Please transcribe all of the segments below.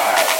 Live.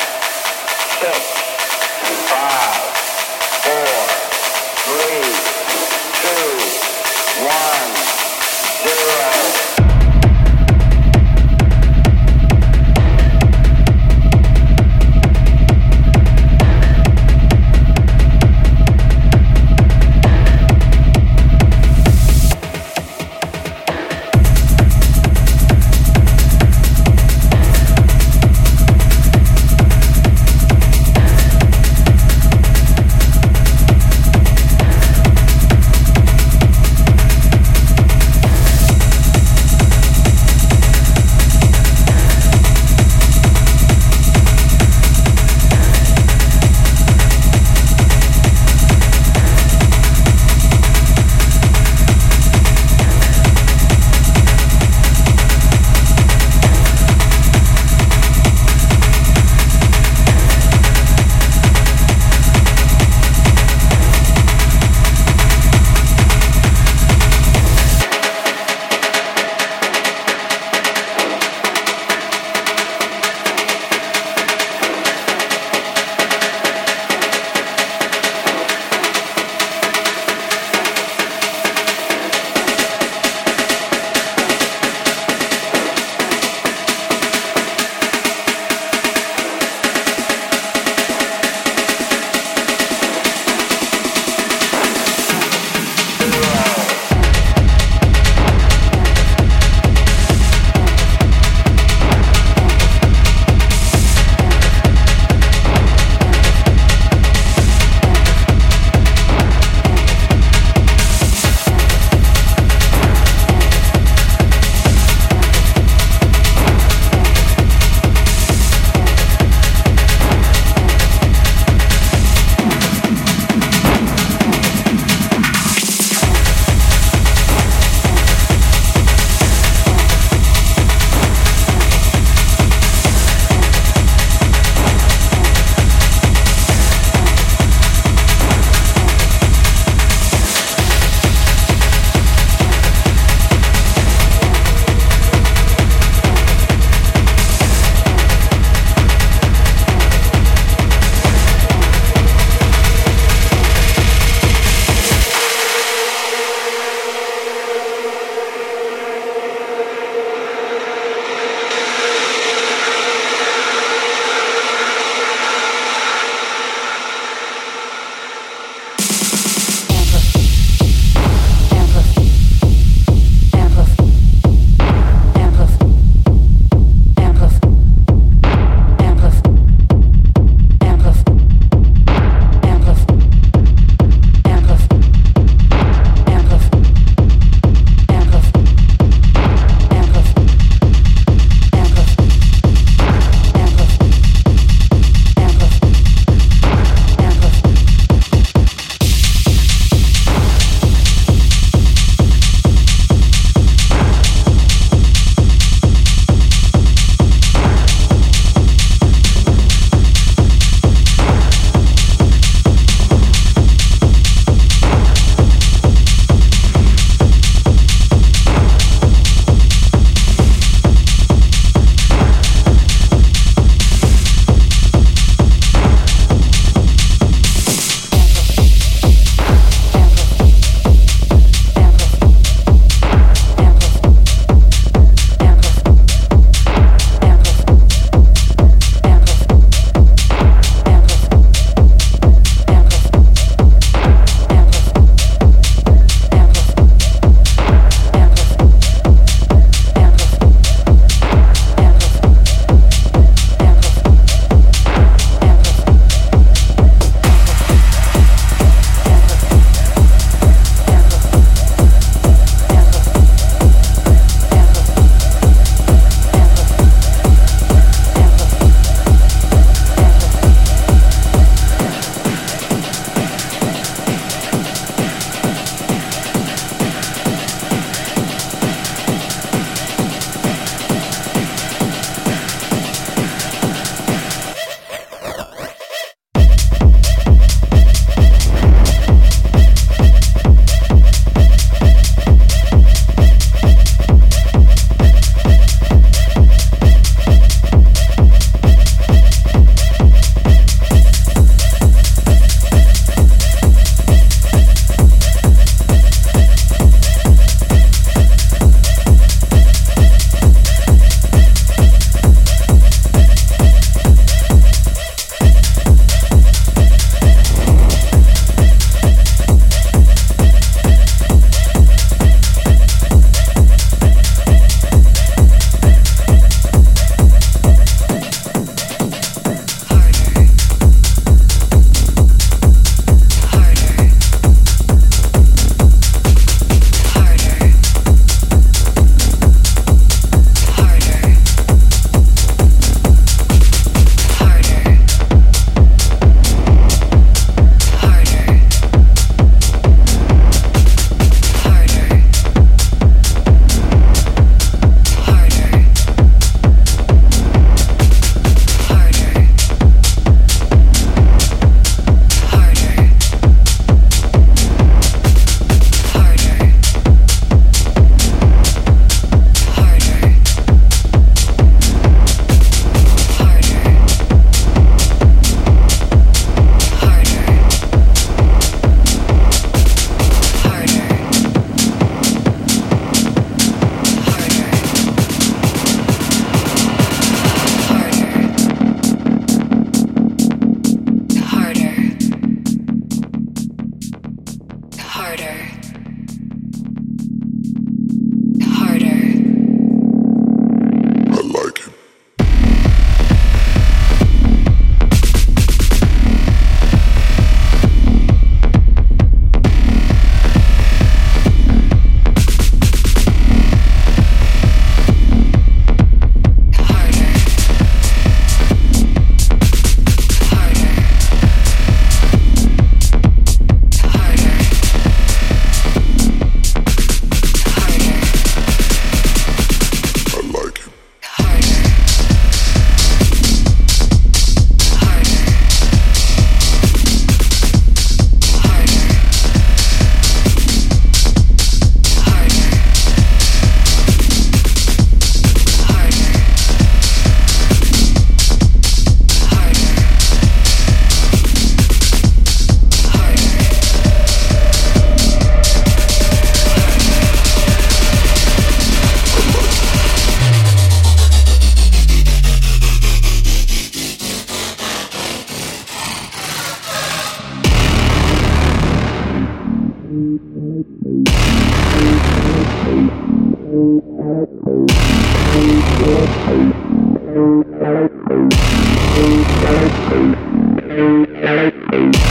Thank you.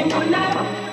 Imuna.